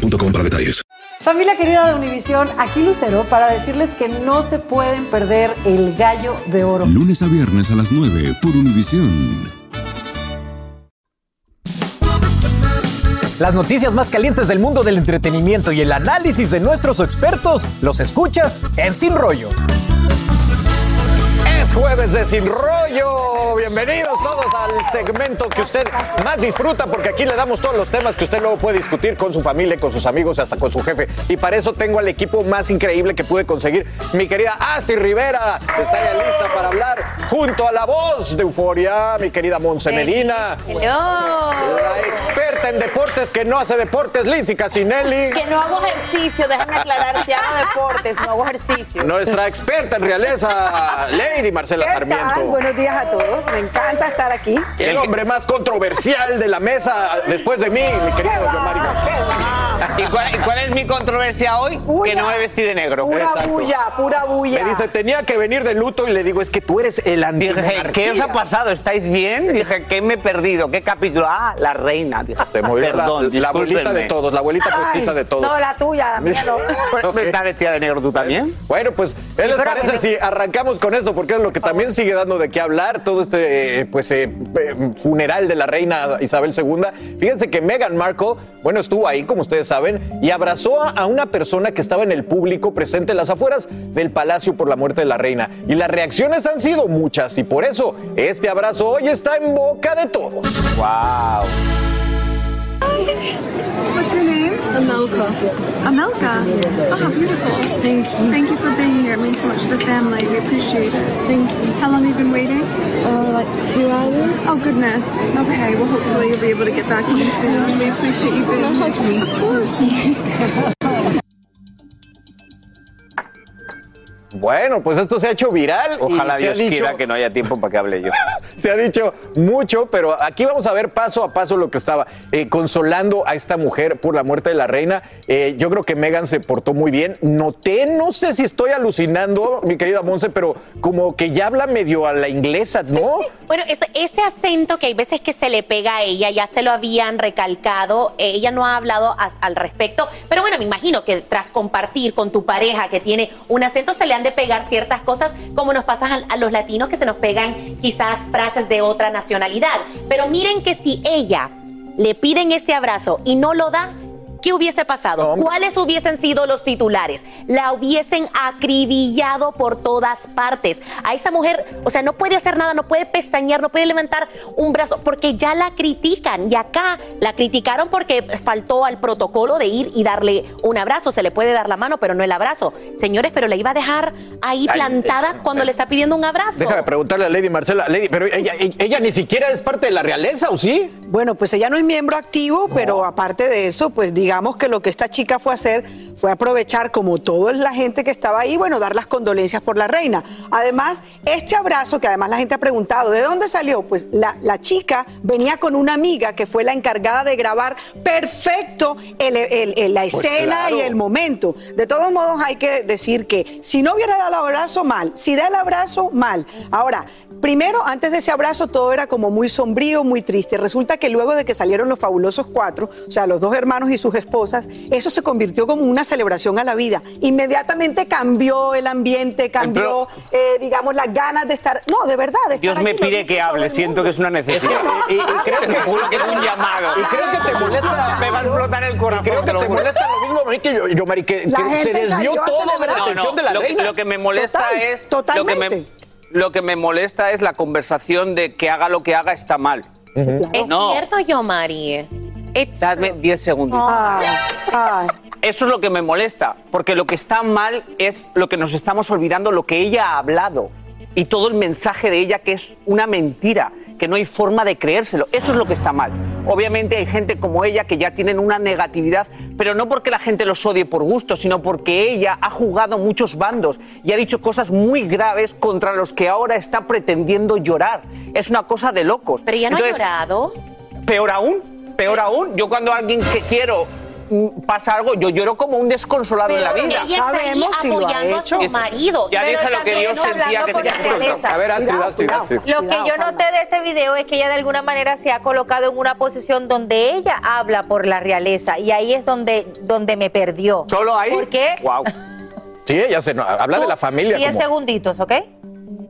boostmobile.com para detalles. Familia querida de Univisión, aquí Lucero para decirles que no se pueden perder el gallo de oro. Lunes a viernes a las 9 por Univisión. Las noticias más calientes del mundo del entretenimiento y el análisis de nuestros expertos los escuchas en Sin Rollo. Es jueves de Sin Rollo. Bienvenidos todos al segmento que usted más disfruta porque aquí le damos todos los temas que usted luego puede discutir con su familia, con sus amigos y hasta con su jefe. Y para eso tengo al equipo más increíble que pude conseguir. Mi querida Asti Rivera está ya lista para hablar junto a la voz de Euforia, mi querida Monse Medina. Hello. La experta en deportes que no hace deportes, Lindsay Casinelli. Que no hago ejercicio, déjame aclarar, si hago deportes, no hago ejercicio. Nuestra experta en realeza, Lady Marcela ¿Qué Sarmiento. Buenos días a todos. Me encanta estar aquí. El hombre más controversial de la mesa después de mí, mi querido Yomari. ¿Y cuál, es mi controversia hoy? Bulla. Que no me vestí de negro. Pura Exacto. bulla, pura bulla. Me dice, tenía que venir de luto y le digo, es que tú eres el Dije, anti ¿qué os ha pasado? ¿Estáis bien? Dije, ¿qué me he perdido? ¿Qué capítulo? Ah, la reina. Dije, Se movió la- Perdón, la, abuelita de todos, la abuelita postiza de todos. No, la tuya, la mía no. ¿Estás vestida de negro tú también? Bueno, pues, ¿qué les parece si arrancamos con esto? Porque es lo que también sigue dando de qué hablar, todo este eh, pues, eh, eh, funeral de la reina Isabel II. Fíjense que Meghan Markle, bueno, estuvo ahí, como ustedes saben, y abrazó a, una persona que estaba en el público presente en las afueras del palacio por la muerte de la reina. Y las reacciones han sido muchas, y por eso este abrazo hoy está en boca de todos. ¡Wow! What's your name? Amelka. Amelka? Oh, how beautiful. Thank you. Thank you for being here. It means so much to the family. We appreciate it. Thank you. How long have you been waiting? Uh, like two hours. Oh, goodness. Okay, well, hopefully you'll be able to get back home soon. We appreciate you being here. hug me? Of course. Bueno, pues esto se ha hecho viral. y Ojalá se ha Dios dicho- quiera que no haya tiempo para que hable yo. Se ha dicho mucho, pero aquí vamos a ver paso a paso lo que estaba eh, consolando a esta mujer por la muerte de la reina. Eh, yo creo que Megan se portó muy bien. Noté, no sé si estoy alucinando, mi querida Monse, pero como que ya habla medio a la inglesa, ¿no? Bueno, ese, ese acento que hay veces que se le pega a ella, ya se lo habían recalcado, eh, ella no ha hablado as- al respecto, pero bueno, me imagino que tras compartir con tu pareja que tiene un acento, se le han de pegar ciertas cosas, como nos pasa a, los latinos que se nos pegan quizás frases de otra nacionalidad. Pero miren que si ella le piden este abrazo y no lo da, ¿Qué hubiese pasado? ¿Cuáles hubiesen sido los titulares? La hubiesen acribillado por todas partes. A esta mujer, o sea, no puede hacer nada, no puede pestañear, no puede levantar un brazo, porque ya la critican. Y acá la criticaron porque faltó al protocolo de ir y darle un abrazo. Se le puede dar la mano, pero no el abrazo. Señores, pero la iba a dejar ahí Ay, plantada eh, cuando le está pidiendo un abrazo. Déjame preguntarle a Lady Marcela. Lady, pero ella, ella, ella ni siquiera es parte de la realeza, ¿o sí? Bueno, pues ella no es miembro activo, pero aparte de eso, pues digamos que lo que esta chica fue a hacer fue aprovechar, como toda la gente que estaba ahí, bueno, dar las condolencias por la reina. Además, este abrazo, que además la gente ha preguntado, ¿de dónde salió? Pues la, la chica venía con una amiga que fue la encargada de grabar perfecto el- el- el- la Pues escena claro. y el momento. De todos modos, hay que decir que si no hubiera dado el abrazo, mal. Si da el abrazo, mal. Ahora, primero, antes de ese abrazo, todo era como muy sombrío, muy triste. Resulta que luego de que salieron los fabulosos cuatro, o sea, los dos hermanos y sus esposas, eso se convirtió como una celebración a la vida. Inmediatamente cambió el ambiente, cambió, eh, digamos, las ganas de estar. No, de verdad. de estar Dios me aquí, pide que hable, siento que es una necesidad. Y, y creo Te juro que es un llamado. Y creo que te molesta. Me va a explotar el corazón. Creo te que lo te juro. molesta lo mismo a mí que yo, yo Mari, que, La que se desvió todo de la. No, atención no, de la lo, que- reina. lo que me molesta Total, es. totalmente. Lo que, me, lo que me molesta es la conversación de que haga lo que haga está mal. es No. cierto, yo, Mari. It's Dadme 10 segundos. Ay, ay. Eso es lo que me molesta, porque lo que está mal es lo que nos estamos olvidando, lo que ella ha hablado. y todo el mensaje de ella que es una mentira, que no hay forma de creérselo. Eso es lo que está mal. Obviamente hay gente como ella que ya tienen una negatividad, pero no porque la gente los odie por gusto, sino porque ella ha jugado muchos bandos y ha dicho cosas muy graves contra los que ahora está pretendiendo llorar. Es una cosa de locos. Pero ya no Entonces, ha llorado. Peor aún, peor aún, yo cuando alguien que quiero mm, pasa algo, yo lloro como un desconsolado en la Pero vida. ella está Sabemos si lo ha apoyando a su hecho. marido. Ya Pero dije lo que Dios no sentía que soltar. A ver, Astrid, Cuidado, Astrid. Lo que Cuidado, yo calma. noté de este video es que ella de alguna manera se ha colocado en una posición donde ella habla por la realeza y ahí es donde, donde me perdió. ¿Solo ahí? ¿Por qué? Wow. Sí, ella se no, habla de la familia. Diez como- segunditos, ¿ok?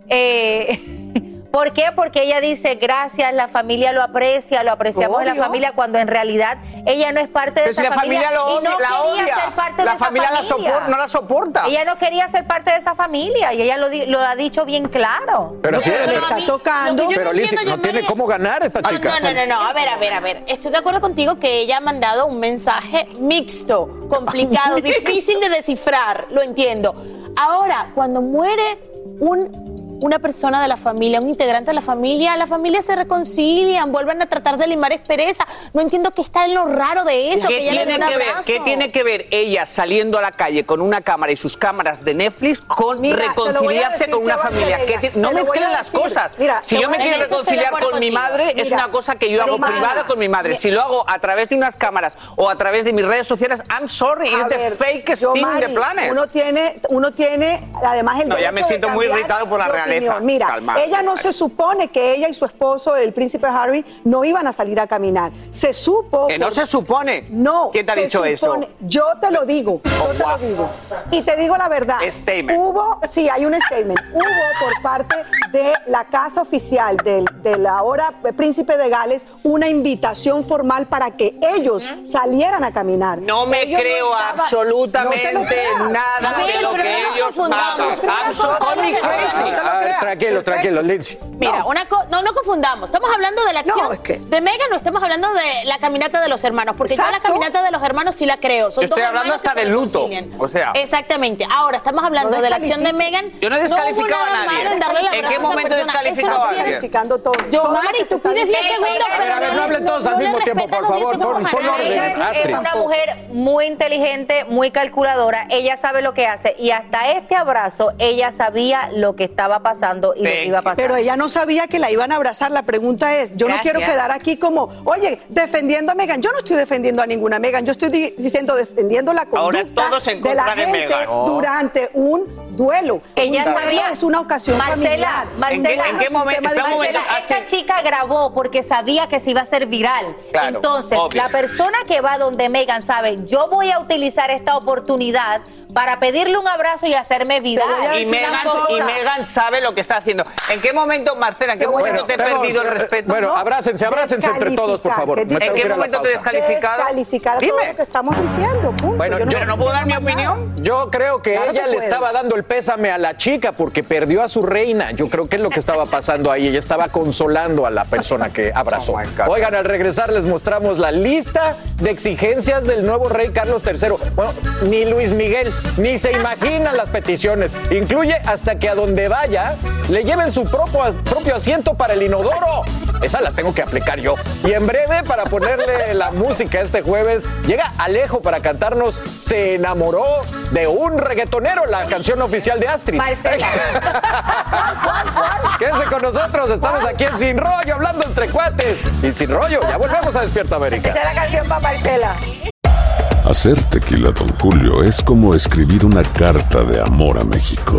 Eh, ¿Por qué? Porque ella dice gracias, la familia lo aprecia, lo apreciamos en la Obvio. familia, cuando en realidad ella no es parte de Pero esa si la familia lo y odia, no la quería odia. ser parte La de esa familia la familia. sopor- no la soporta. Ella no quería ser parte de esa familia y ella lo, di- lo ha dicho bien claro. Pero sí, Pero le está mí, tocando. pero no no tiene cómo ganar esta Oh, chica. no, no, no, no, a ver, a ver, a ver. Estoy de acuerdo contigo que ella ha mandado un mensaje mixto, complicado, difícil de descifrar, lo entiendo. Ahora, cuando muere un, una persona de la familia, un integrante de la familia, la familia se reconcilian, vuelven a tratar de limar espereza. No entiendo qué está en lo raro de eso, ¿Qué que ella le dé tiene un que, ver, qué tiene que ver ella saliendo a la calle con una cámara y sus cámaras de Netflix con Mira, reconciliarse decir, con una ¿qué va a familia? ti- no mezclen a las cosas. Mira, si yo me quiero reconciliar con mi madre, es Mira, una cosa que yo hago privada con mi madre. Si lo hago a través de unas cámaras o a través de mis redes sociales, I'm sorry, it's the fakest yo, thing Mari, the planet. Uno tiene, uno tiene, además el No, ya me de siento muy irritado por la realeza. Opinión. Mira, ella no se supone que ella y su esposo, el príncipe Harry, no iban a salir a caminar. Se supo. Que no se supone. No. ¿Quién te ha dicho eso? Yo te lo digo. Yo te wow. lo digo. Y te digo la verdad. Statement. Hubo, sí, hay un statement. Hubo por parte de la casa oficial del, del ahora príncipe de Gales una invitación formal para que ellos salieran a a caminar. No me Ellos creo absolutamente No te lo creas. nada Miguel, de lo pero que no nos ellos confundamos. crazy. Creas. tranquilo, tranquilo, Lindsay. Mira, una co- no, no confundamos. Estamos hablando de la acción No, es que- de Megan, no estamos hablando de la caminata de los hermanos. Porque yo la Exacto. caminata de los hermanos sí la creo. Son Yo estoy dos hablando hasta del luto, o sea. Exactamente. Ahora, estamos hablando No de la acción de. Megan. Yo no he descalificado a nadie. en darle el ¿En qué momento he persona. Eso descalificado no a alguien? Calificando todo. Yo, Mari, tú pides 10 diciendo. segundos, A ver, pero a ver, no hablen todos al mismo tiempo, por los 10 favor, pon- orden. Es una mujer muy inteligente, muy calculadora. Ella sabe lo que hace y hasta este abrazo ella sabía lo que estaba pasando y lo que iba a pasar. Pero ella no sabía que la iban a abrazar. La pregunta es, yo no quiero quedar aquí como, oye, defendiendo a Megan. Yo no estoy defendiendo a ninguna Megan. Yo estoy di- diciendo defendiendo la Ahora conducta todos se de la en gente Meghan. Oh. durante un duelo. Ella un duelo sabía. es una ocasión Marcela, familiar. Marcela, ¿En qué- en momento- de- Marcela, esta chica grabó porque sabía que se iba a hacer viral. Claro, Entonces, obvio. la persona que va donde Megan sabe, yo voy a utilizar esta oportunidad para pedirle un abrazo y hacerme viral. Megan, y Megan sabe lo que está haciendo. ¿En qué momento, Marcela, en qué momento te he Tengo- perdido el eh, respeto? Bueno, No, abrácense, abrácense entre todos, por favor. Me ¿En qué momento te pausa. descalificado? Descalificar todo Dime. lo que estamos diciendo. Punto. Bueno, yo ¿Pero no puedo dar mi nada. opinión? Yo creo que Claro ella que le puedes. estaba dando el pésame a la chica porque perdió a su reina. Yo creo que es lo que estaba pasando ahí. Ella estaba consolando a la persona que abrazó. Oh. Oigan, al regresar les mostramos la lista de exigencias del nuevo rey Carlos III. Bueno, ni Luis Miguel, ni se imaginan las peticiones. Incluye hasta que a donde vaya le lleven su propio, propio asiento para el inodoro. Esa la tengo que aplicar yo. Y en breve, para ponerle la música este jueves, llega Alejo para cantarnos Se enamoró de un reggaetonero, la canción oficial de Astrid. Marcela. Quédense con nosotros, estamos aquí en Sin Rollo, hablando entre cuates. Y Sin Rollo, ya volvemos a Despierta América. La canción para Marcela. Hacer tequila, Don Julio, es como escribir una carta de amor a México.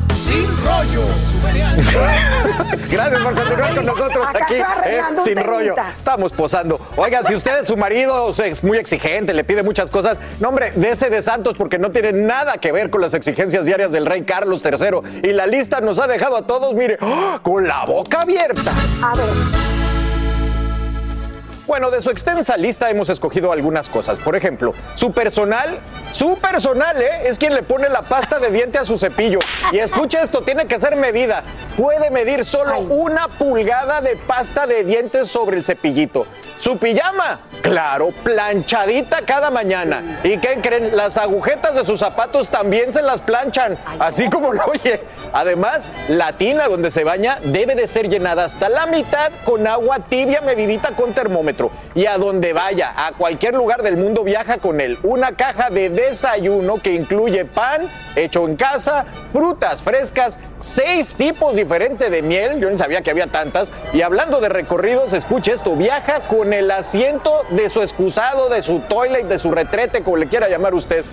Sin rollo. Gracias por continuar con nosotros Acá aquí. eh, sin rollo. Estamos posando. Oigan, si usted, su marido es muy exigente, le pide muchas cosas, no, hombre, dese de santos porque no tiene nada que ver con las exigencias diarias del rey Carlos III. Y la lista nos ha dejado a todos, mire, ¡ah! con la boca abierta. A ver. Bueno, de su extensa lista hemos escogido algunas cosas. Por ejemplo, su personal, su personal, ¿eh? Es quien le pone la pasta de diente a su cepillo. Y escuche esto, tiene que ser medida. Puede medir solo una pulgada de pasta de dientes sobre el cepillito. Su pijama, claro, planchadita cada mañana. ¿Y qué creen? Las agujetas de sus zapatos también se las planchan, así como lo oye. Además, la tina donde se baña debe de ser llenada hasta la mitad con agua tibia medidita con termómetro. Y a donde vaya, a cualquier lugar del mundo viaja con él. Una caja de desayuno que incluye pan hecho en casa, frutas frescas, seis tipos diferentes de miel. Yo no sabía que había tantas. Y hablando de recorridos, escuche esto, viaja con el asiento de su excusado, de su toilet, de su retrete, como le quiera llamar usted.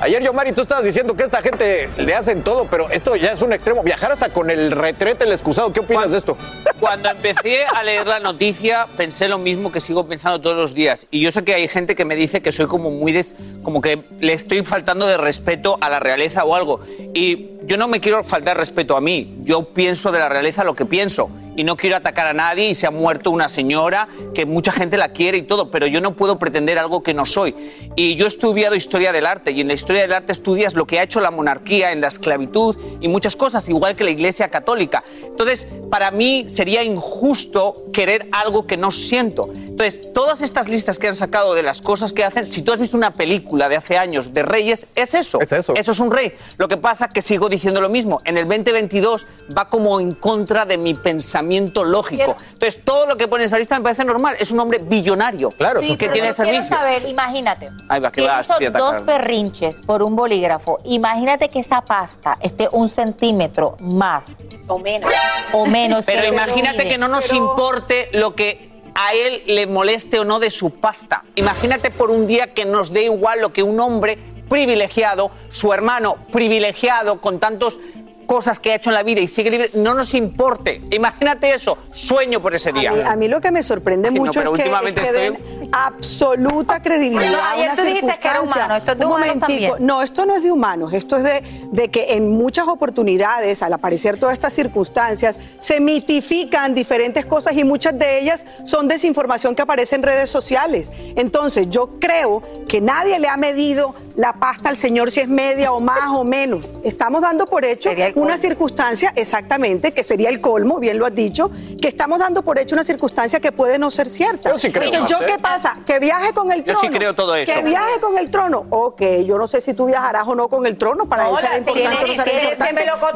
Ayer, Yomari, tú estabas diciendo que esta gente le hacen todo, pero esto ya es un extremo. Viajar hasta con el retrete, el excusado. ¿Qué opinas de esto? Cuando empecé a leer la noticia, pensé lo mismo que sigo pensando todos los días. Y yo sé que hay gente que me dice que soy como muy des, como que le estoy faltando de respeto a la realeza o algo. Y yo no me quiero faltar respeto a mí. Yo pienso de la realeza lo que pienso. Y no quiero atacar a nadie y se ha muerto una señora que mucha gente la quiere y todo, pero yo no puedo pretender algo que no soy. Y yo he estudiado historia del arte y en la historia del arte estudias lo que ha hecho la monarquía en la esclavitud y muchas cosas, igual que la iglesia católica. Entonces, para mí sería injusto querer algo que no siento. Entonces, todas estas listas que han sacado de las cosas que hacen, si tú has visto una película de hace años de reyes, es eso. Es eso. Eso es un rey. Lo que pasa que sigo diciendo lo mismo. En el 2022 va como en contra de mi pensamiento lógico. Entonces, todo lo que pone en esa lista me parece normal. Es un hombre billonario. Claro. Sí, que tiene quiero servicio. saber, imagínate. Ahí va, que va así dos berrinches por un bolígrafo. Imagínate que esa pasta esté un centímetro más. O menos. O menos. Pero que imagínate que no nos importe lo que a él le moleste o no de su pasta. Imagínate por un día que nos dé igual lo que un hombre privilegiado, su hermano privilegiado, con tantas cosas que ha hecho en la vida y sigue libre, no nos importe. Imagínate eso, sueño por ese A día. mí, a mí lo que me sorprende mucho es que, es últimamente que estoy- absoluta credibilidad No, ayer una tú dijiste que era circunstancia. humano, esto es de Un humanos momentico. también. No, esto no es de humanos, esto es de, de que en muchas oportunidades, al aparecer todas estas circunstancias, se mitifican diferentes cosas y muchas de ellas son desinformación que aparece en redes sociales. Entonces, yo creo que nadie le ha medido la pasta al señor si es media o más o menos. Estamos dando por hecho una circunstancia, exactamente, que sería el colmo, bien lo has dicho, que estamos dando por hecho una circunstancia que puede no ser cierta. Yo sí creo Porque más, yo. ¿qué pasa? Que viaje con el Yo trono. sí creo todo eso. Que viaje con el trono. Ok, yo no sé si tú viajarás o no con el trono, para él Hola, será importante o no será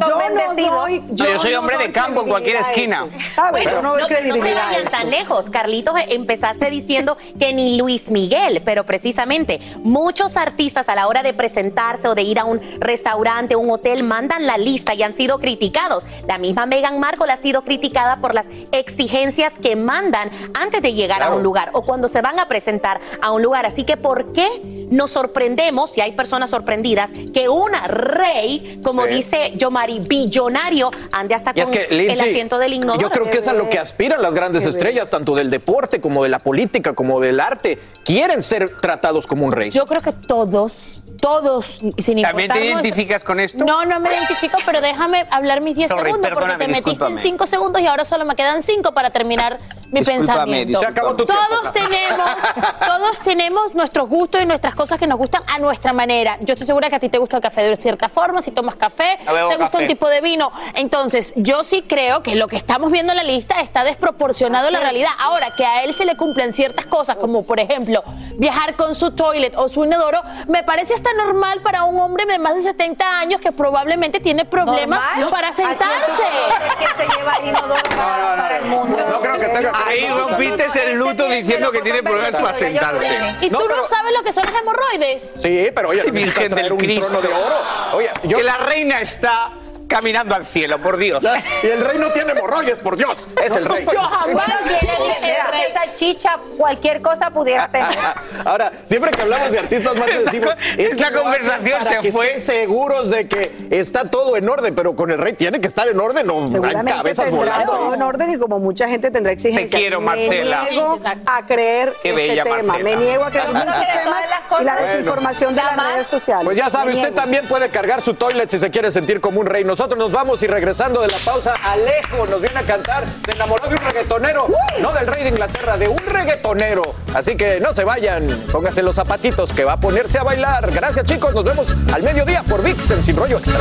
Yo no doy, No, yo soy hombre de campo en cualquier credibilidad esquina. ¿sabes? Bueno, yo no doy no, no se credibilidad vayan tan lejos. Carlitos, empezaste diciendo que ni Luis Miguel, pero precisamente muchos artistas a la hora de presentarse o de ir a un restaurante, un hotel, mandan la lista y han sido criticados. La misma Meghan Markle ha sido criticada por las exigencias que mandan antes de llegar a un lugar o cuando se van a presentar a un lugar. Así que, ¿por qué nos sorprendemos, si hay personas sorprendidas, que una rey, como Sí. dice Yomari, billonario, ande hasta Y es con el asiento del inodoro? yo creo que es a lo que aspiran las grandes estrellas, tanto del deporte como de la política, como del arte. Quieren ser tratados como un rey. Yo creo que todos, todos, sin importar. ¿También te identificas con esto? No, no me identifico, pero déjame hablar mis 10 Sorry, segundos porque te metiste en discúlpame. 5 segundos y ahora solo me quedan 5 para terminar mi Discúlpame, pensamiento. discúlpame. Se acabó tu todos tiempo. tenemos, todos tenemos nuestros gustos y nuestras cosas que nos gustan a nuestra manera. Yo estoy segura que a ti te gusta el café de cierta forma, si tomas café, te gusta café. un tipo de vino. Entonces, yo sí creo que lo que estamos viendo en la lista está desproporcionado a la realidad. Ahora, que a él se le cumplen ciertas cosas, como por ejemplo, viajar con su toilet o su inodoro, me parece hasta normal para un hombre de más de 70 años que probablemente tiene problemas Normal. para ¿A quién tú sentarse. crees que se lleva el inodoro para, para el mundo? No creo que tenga Ahí rompiste el luto diciendo que tiene problemas para sentarse. ¿Y tú no sabes lo que son las hemorroides? Sí, pero oye, Virgen del un Cristo. trono de oro. Oye, yo... Que la reina está caminando al cielo, por Dios. Y el rey no tiene hemorroides, por Dios. Es el rey. Yo jamás esa chicha, cualquier cosa pudiera tener. Ahora, siempre que hablamos de artistas más decimos, es que conversación para se que fue. estén seguros de que está todo en orden, pero con el rey tiene que estar en orden o hay Seguramente cabezas volando. todo en orden y como mucha gente tendrá exigencias. Te quiero, Marcela. Me niego a creer Qué este bella, tema. Marcela. Me niego a creer muchos temas y la Bueno. desinformación de La las redes sociales. Pues ya sabe, usted también puede cargar su toilet si se quiere sentir como un rey. Nosotros nos vamos y regresando de la pausa, Alejo nos viene a cantar. Se enamoró de un reggaetonero, no del rey de Inglaterra, de un reggaetonero. Así que no se vayan, pónganse los zapatitos que va a ponerse a bailar. Gracias chicos, nos vemos al mediodía por VIX en Sin Rollo Extra.